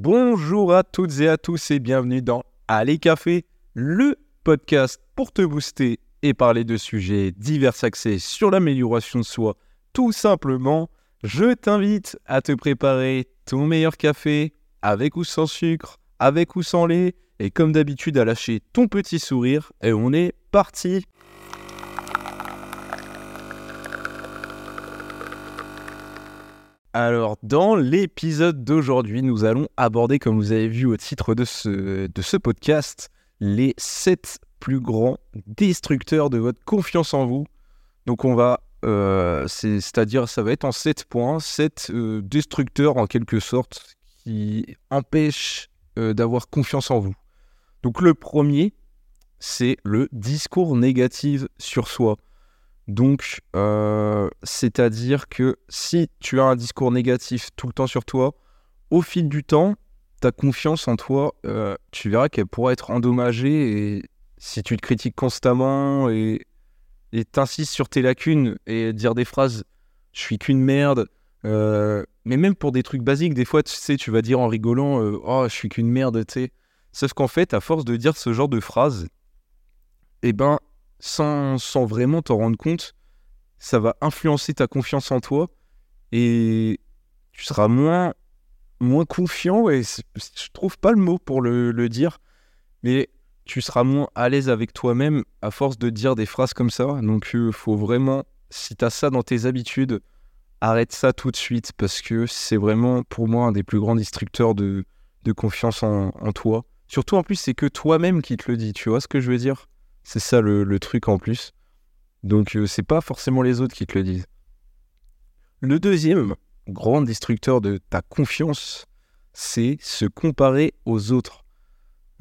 Bonjour à toutes et à tous et bienvenue dans Allez Café, le podcast pour te booster et parler de sujets divers axés sur l'amélioration de soi. Tout simplement, je t'invite à te préparer ton meilleur café avec ou sans sucre, avec ou sans lait et comme d'habitude à lâcher ton petit sourire et on est parti. Alors, dans l'épisode d'aujourd'hui, nous allons aborder, comme vous avez vu au titre de ce, podcast, les 7 plus grands destructeurs de votre confiance en vous. Donc, on va, euh, c'est-à-dire, ça va être en 7 points, 7 euh, destructeurs en quelque sorte qui empêchent euh, d'avoir confiance en vous. Donc, le premier, c'est le discours négatif sur soi. Donc, euh, c'est-à-dire que si tu as un discours négatif tout le temps sur toi, au fil du temps, ta confiance en toi, euh, tu verras qu'elle pourra être endommagée. Et si tu te critiques constamment et t'insistes sur tes lacunes et dire des phrases « je suis qu'une merde euh, mais même pour des trucs basiques, des fois, tu sais, tu vas dire en rigolant Oh, je suis qu'une merde », tu sais. Sauf qu'en fait, à force de dire ce genre de phrases, eh ben, sans, sans vraiment t'en rendre compte, ça va influencer ta confiance en toi et tu seras moins, moins confiant, et je trouve pas le mot pour le, dire, mais tu seras moins à l'aise avec toi-même à force de dire des phrases comme ça. Donc, il euh, faut vraiment, si tu as ça dans tes habitudes, arrête ça tout de suite parce que c'est vraiment pour moi un des plus grands destructeurs de, de confiance en, en toi. Surtout en plus, c'est que toi-même qui te le dis, tu vois ce que je veux dire? C'est ça le, truc en plus. Donc euh, c'est pas forcément les autres qui te le disent. Le deuxième grand destructeur de ta confiance, c'est se comparer aux autres.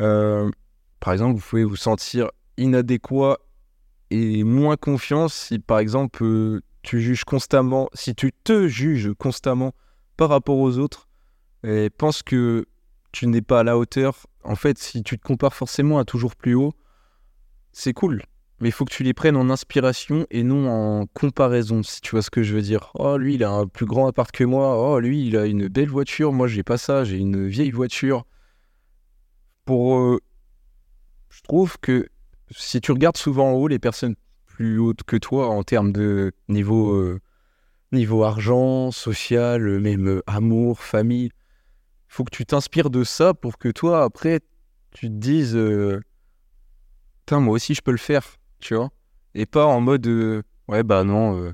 Euh, par exemple, vous pouvez vous sentir inadéquat et moins confiance si par exemple euh, tu juges constamment, si tu te juges constamment par rapport aux autres et penses que tu n'es pas à la hauteur. En fait, si tu te compares forcément à toujours plus haut, c'est cool. Mais il faut que tu les prennes en inspiration et non en comparaison, si tu vois ce que je veux dire. Oh, lui, il a un plus grand appart que moi. Oh, lui, il a une belle voiture. Moi, j'ai pas ça. J'ai une vieille voiture. Pour. Euh, je trouve que si tu regardes souvent en haut les personnes plus hautes que toi en termes de niveau, euh, niveau argent, social, même euh, amour, famille, il faut que tu t'inspires de ça pour que toi, après, tu te dises moi aussi je peux le faire, tu vois. Et pas en mode, euh, ouais, bah non, euh,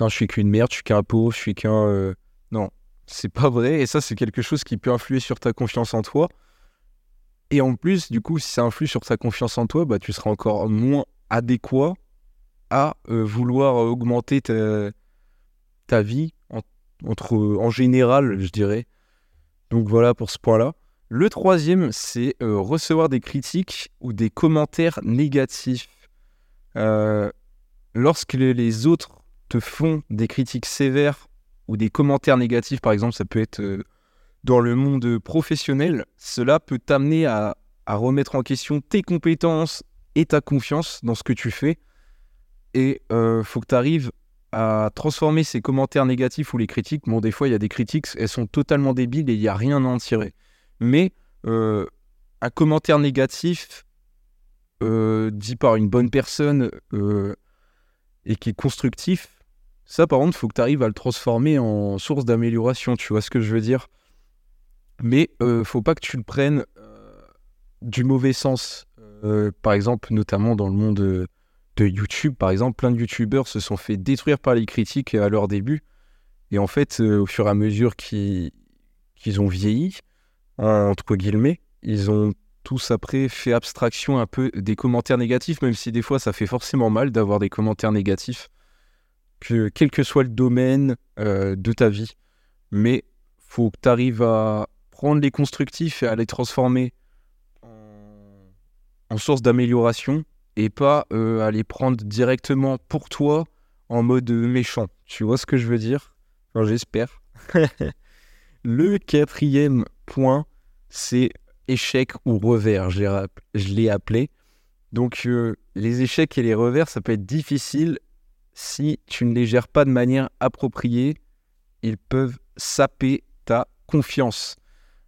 je suis qu'une merde, je suis qu'un pauvre, je suis qu'un. Euh, non, c'est pas vrai. Et ça, c'est quelque chose qui peut influer sur ta confiance en toi. Et en plus, du coup, si ça influe sur ta confiance en toi, bah, tu seras encore moins adéquat à vouloir augmenter ta, vie en, entre, en général, je dirais. Donc voilà pour ce point-là. Le troisième, c'est euh, recevoir des critiques ou des commentaires négatifs. Euh, lorsque les autres te font des critiques sévères ou des commentaires négatifs, par exemple, ça peut être euh, dans le monde professionnel, cela peut t'amener à, remettre en question tes compétences et ta confiance dans ce que tu fais. Et il faut que tu arrives à transformer ces commentaires négatifs ou les critiques. Bon, des fois, il y a des critiques, elles sont totalement débiles et il n'y a rien à en tirer mais euh, un commentaire négatif euh, dit par une bonne personne euh, et qui est constructif, ça par contre, il faut que tu arrives à le transformer en source d'amélioration, tu vois ce que je veux dire? Mais faut pas que tu le prennes du mauvais sens. par exemple, notamment dans le monde de, YouTube, par exemple, plein de YouTubeurs se sont fait détruire par les critiques à leur début. Et en fait, au fur et à mesure qu'ils ont vieilli, entre guillemets. Ils ont tous après fait abstraction un peu des commentaires négatifs, même si des fois ça fait forcément mal d'avoir des commentaires négatifs, que, quel que soit le domaine euh, de ta vie. Mais faut que tu arrives à prendre les constructifs et à les transformer en, source d'amélioration et pas euh, à les prendre directement pour toi en mode méchant. Tu vois ce que je veux dire? J'espère. le quatrième point, c'est échec ou revers, je l'ai appelé. Donc euh, les échecs et les revers, ça peut être difficile si tu ne les gères pas de manière appropriée. Ils peuvent saper ta confiance.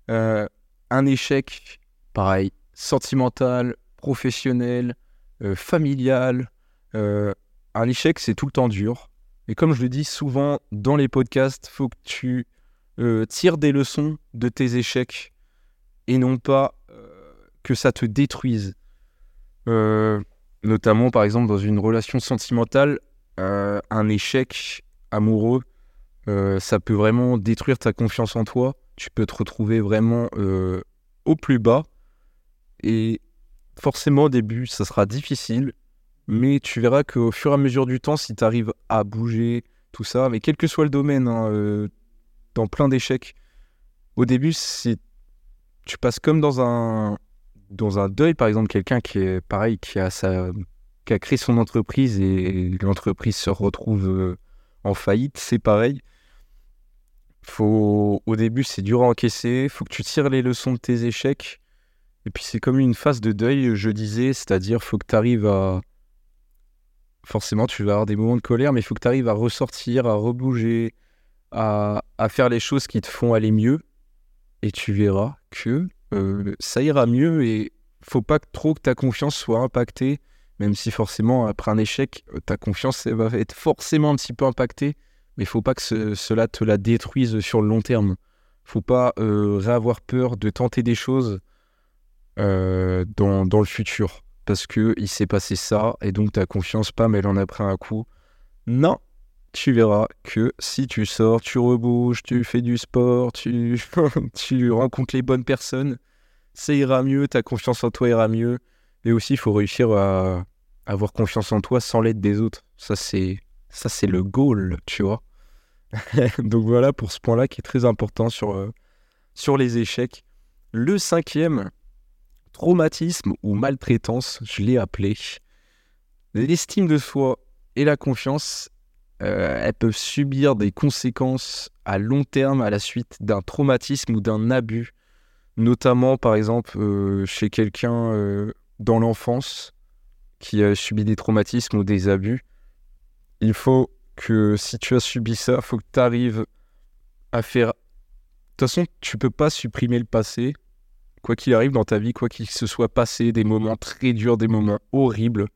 Euh, un échec, pareil, sentimental, professionnel, euh, familial. Un échec, c'est tout le temps dur. Et comme je le dis souvent dans les podcasts, faut que tu tires des leçons de tes échecs et non pas que ça te détruise. notamment, par exemple, dans une relation sentimentale, un échec amoureux, ça peut vraiment détruire ta confiance en toi tu peux te retrouver vraiment euh, au plus bas. Et forcément, au début, ça sera difficile. Mais tu verras qu'au fur et à mesure du temps, si tu arrives à bouger, tout ça, mais quel que soit le domaine, hein, euh, dans plein d'échecs, au début, c'est tu passes comme dans un dans un deuil, par exemple, quelqu'un qui est pareil, qui a sa qui a créé son entreprise et l'entreprise se retrouve euh, en faillite, c'est pareil. Faut, au début, c'est dur à encaisser. Faut que tu tires les leçons de tes échecs. Et puis, c'est comme une phase de deuil, je disais, c'est-à-dire, faut que tu arrives à. Forcément, tu vas avoir des moments de colère, mais faut que tu arrives à ressortir, à rebouger, à, faire les choses qui te font aller mieux. Et tu verras que euh, ça ira mieux. Et faut pas trop que ta confiance soit impactée, même si forcément, après un échec, ta confiance va être forcément un petit peu impactée mais faut pas que cela te la détruise sur le long terme. faut pas euh, avoir peur de tenter des choses euh, dans, dans, le futur. Parce que il s'est passé ça, et donc ta confiance, pas, mais elle en a pris un coup. Non, tu verras que si tu sors, tu rebouges, tu fais du sport, tu, rencontres les bonnes personnes, ça ira mieux, ta confiance en toi ira mieux. Et aussi, il faut réussir à avoir confiance en toi sans l'aide des autres. Ça, c'est ça, c'est le goal, tu vois. Donc voilà pour ce point-là qui est très important sur, euh, sur les échecs. Le cinquième, traumatisme ou maltraitance, je l'ai appelé. L'estime de soi et la confiance, euh, elles peuvent subir des conséquences à long terme à la suite d'un traumatisme ou d'un abus, notamment par exemple euh, chez quelqu'un dans l'enfance qui a subi des traumatismes ou des abus. Il faut que si tu as subi ça, il faut que tu arrives à faire. De toute façon, tu peux pas supprimer le passé. Quoi qu'il arrive dans ta vie, quoi qu'il se soit passé, des moments très durs, des moments horribles,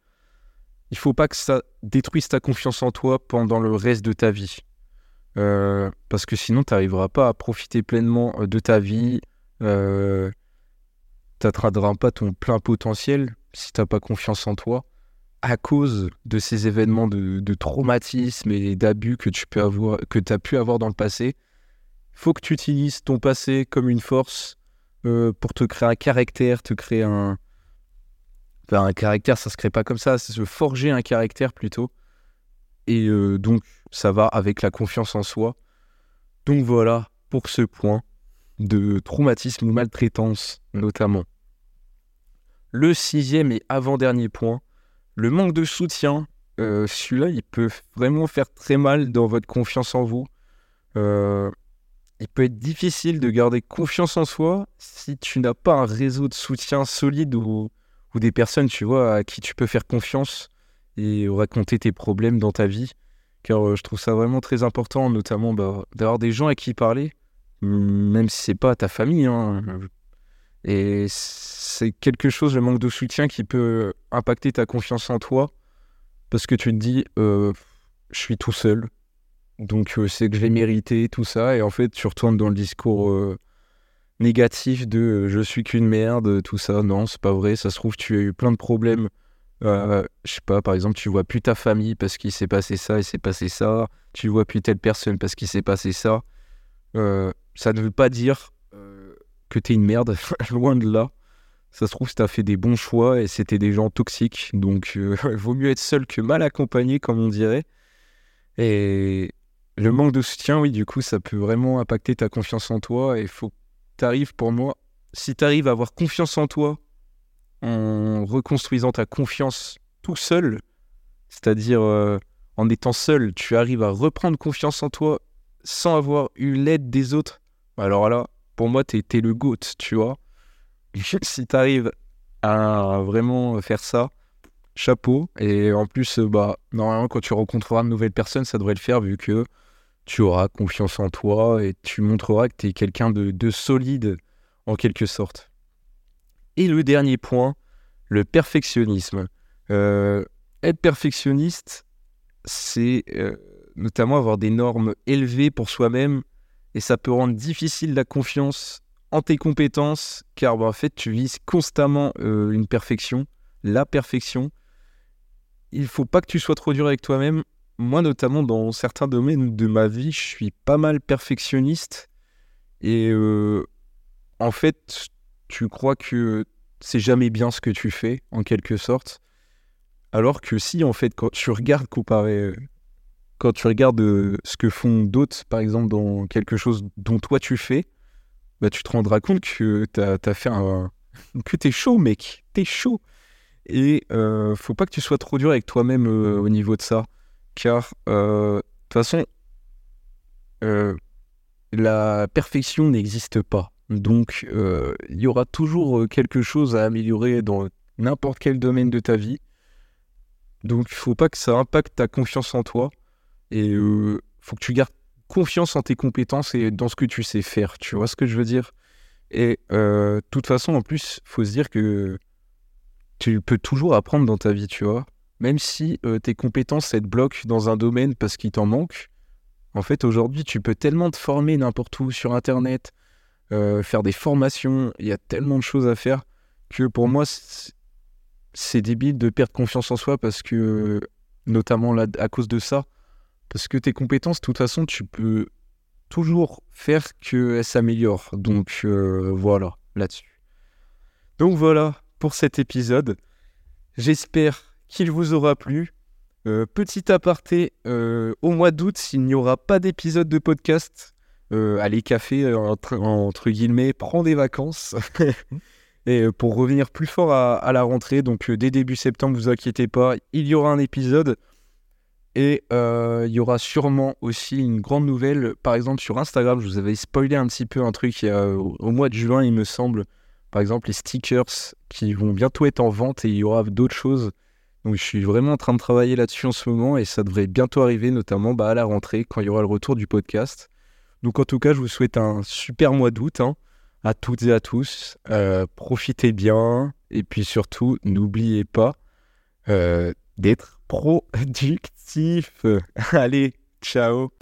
il faut pas que ça détruise ta confiance en toi pendant le reste de ta vie. Euh, parce que sinon, tu n'arriveras pas à profiter pleinement euh, de ta vie. Euh, tu pas ton plein potentiel si tu n'as pas confiance en toi à cause de ces événements de, traumatisme et d'abus que tu as pu avoir dans le passé, faut que tu utilises ton passé comme une force euh, pour te créer un caractère, te créer un, un caractère, ça se crée pas comme ça, c'est se forger un caractère plutôt. Et euh, donc ça va avec la confiance en soi. Donc voilà pour ce point de traumatisme ou maltraitance notamment. Le sixième et avant-dernier point, le manque de soutien, euh, celui-là, il peut vraiment faire très mal dans votre confiance en vous. Euh, il peut être difficile de garder confiance en soi si tu n'as pas un réseau de soutien solide ou, des personnes, tu vois, à qui tu peux faire confiance et raconter tes problèmes dans ta vie. Car euh, je trouve ça vraiment très important, notamment bah, d'avoir des gens à qui parler, même si c'est pas ta famille. Hein. Et c'est quelque chose, le manque de soutien, qui peut impacter ta confiance en toi. Parce que tu te dis, euh, je suis tout seul. Donc euh, c'est que je vais mériter tout ça. Et en fait, tu retournes dans le discours négatif de je suis qu'une merde, tout ça. Non, c'est pas vrai. Ça se trouve, tu as eu plein de problèmes. je sais pas, par exemple, tu vois plus ta famille parce qu'il s'est passé ça, il s'est passé ça. Tu vois plus telle personne parce qu'il s'est passé ça. ça ne veut pas dire que t'es une merde, loin de là. Ça se trouve, tu as fait des bons choix et c'était des gens toxiques. Donc, euh, vaut mieux être seul que mal accompagné, comme on dirait. Et le manque de soutien, oui, du coup, ça peut vraiment impacter ta confiance en toi. Et il faut que tu arrives, pour moi, si tu arrives à avoir confiance en toi en reconstruisant ta confiance tout seul, c'est-à-dire euh, en étant seul, tu arrives à reprendre confiance en toi sans avoir eu l'aide des autres. Alors là, pour moi, tu es, le GOAT, tu vois. si tu arrives à vraiment faire ça, chapeau. Et en plus, bah, normalement, quand tu rencontreras de nouvelles personnes, ça devrait le faire vu que tu auras confiance en toi et tu montreras que tu es quelqu'un de, solide en quelque sorte. Et le dernier point, le perfectionnisme. Euh, être perfectionniste, c'est euh, notamment avoir des normes élevées pour soi-même et ça peut rendre difficile la confiance en tes compétences car bah, en fait tu vises constamment euh, une perfection, la perfection. Il faut pas que tu sois trop dur avec toi-même. Moi notamment dans certains domaines de ma vie, je suis pas mal perfectionniste et en fait tu crois que c'est jamais bien ce que tu fais, en quelque sorte. Alors que si, en fait, quand tu regardes comparer, euh, quand tu regardes euh, ce que font d'autres, par exemple, dans quelque chose dont toi tu fais, bah, tu te rendras compte que t'as as fait un. que t'es chaud, mec. T'es chaud. Et euh, faut pas que tu sois trop dur avec toi-même au niveau de ça. Car, de toute façon, la perfection n'existe pas. Donc, euh, il y aura toujours euh, quelque chose à améliorer dans n'importe quel domaine de ta vie. Donc, il faut pas que ça impacte ta confiance en toi. Et il euh, faut que tu gardes confiance en tes compétences et dans ce que tu sais faire. Tu vois ce que je veux dire? Et de toute façon, en plus, faut se dire que tu peux toujours apprendre dans ta vie, tu vois. Même si tes compétences, te bloquent dans un domaine parce qu'il t'en manque. En fait, aujourd'hui, tu peux tellement te former n'importe où sur Internet, euh, faire des formations. Il y a tellement de choses à faire que pour moi, c'est débile de perdre confiance en soi parce que, notamment là, à cause de ça, parce que tes compétences, de toute façon, tu peux toujours faire qu'elles s'améliorent. Donc euh, voilà, là-dessus. Donc voilà pour cet épisode. J'espère qu'il vous aura plu. Euh, petit aparté, au mois d'août, s'il n'y aura pas d'épisode de podcast, euh, aller café euh, entre, guillemets, prends des vacances. et euh, pour revenir plus fort à, la rentrée, donc dès début septembre, vous inquiétez pas, il y aura un épisode. Et il y aura sûrement aussi une grande nouvelle. Par exemple, sur Instagram, je vous avais spoilé un petit peu un truc au mois de juin, il me semble. Par exemple, les stickers qui vont bientôt être en vente et il y aura d'autres choses. Donc je suis vraiment en train de travailler là-dessus en ce moment et ça devrait bientôt arriver, notamment bah, à la rentrée, quand il y aura le retour du podcast. Donc en tout cas, je vous souhaite un super mois d'août hein, à toutes et à tous. Euh, profitez bien et puis surtout, n'oubliez pas euh, d'être productif. Allez, ciao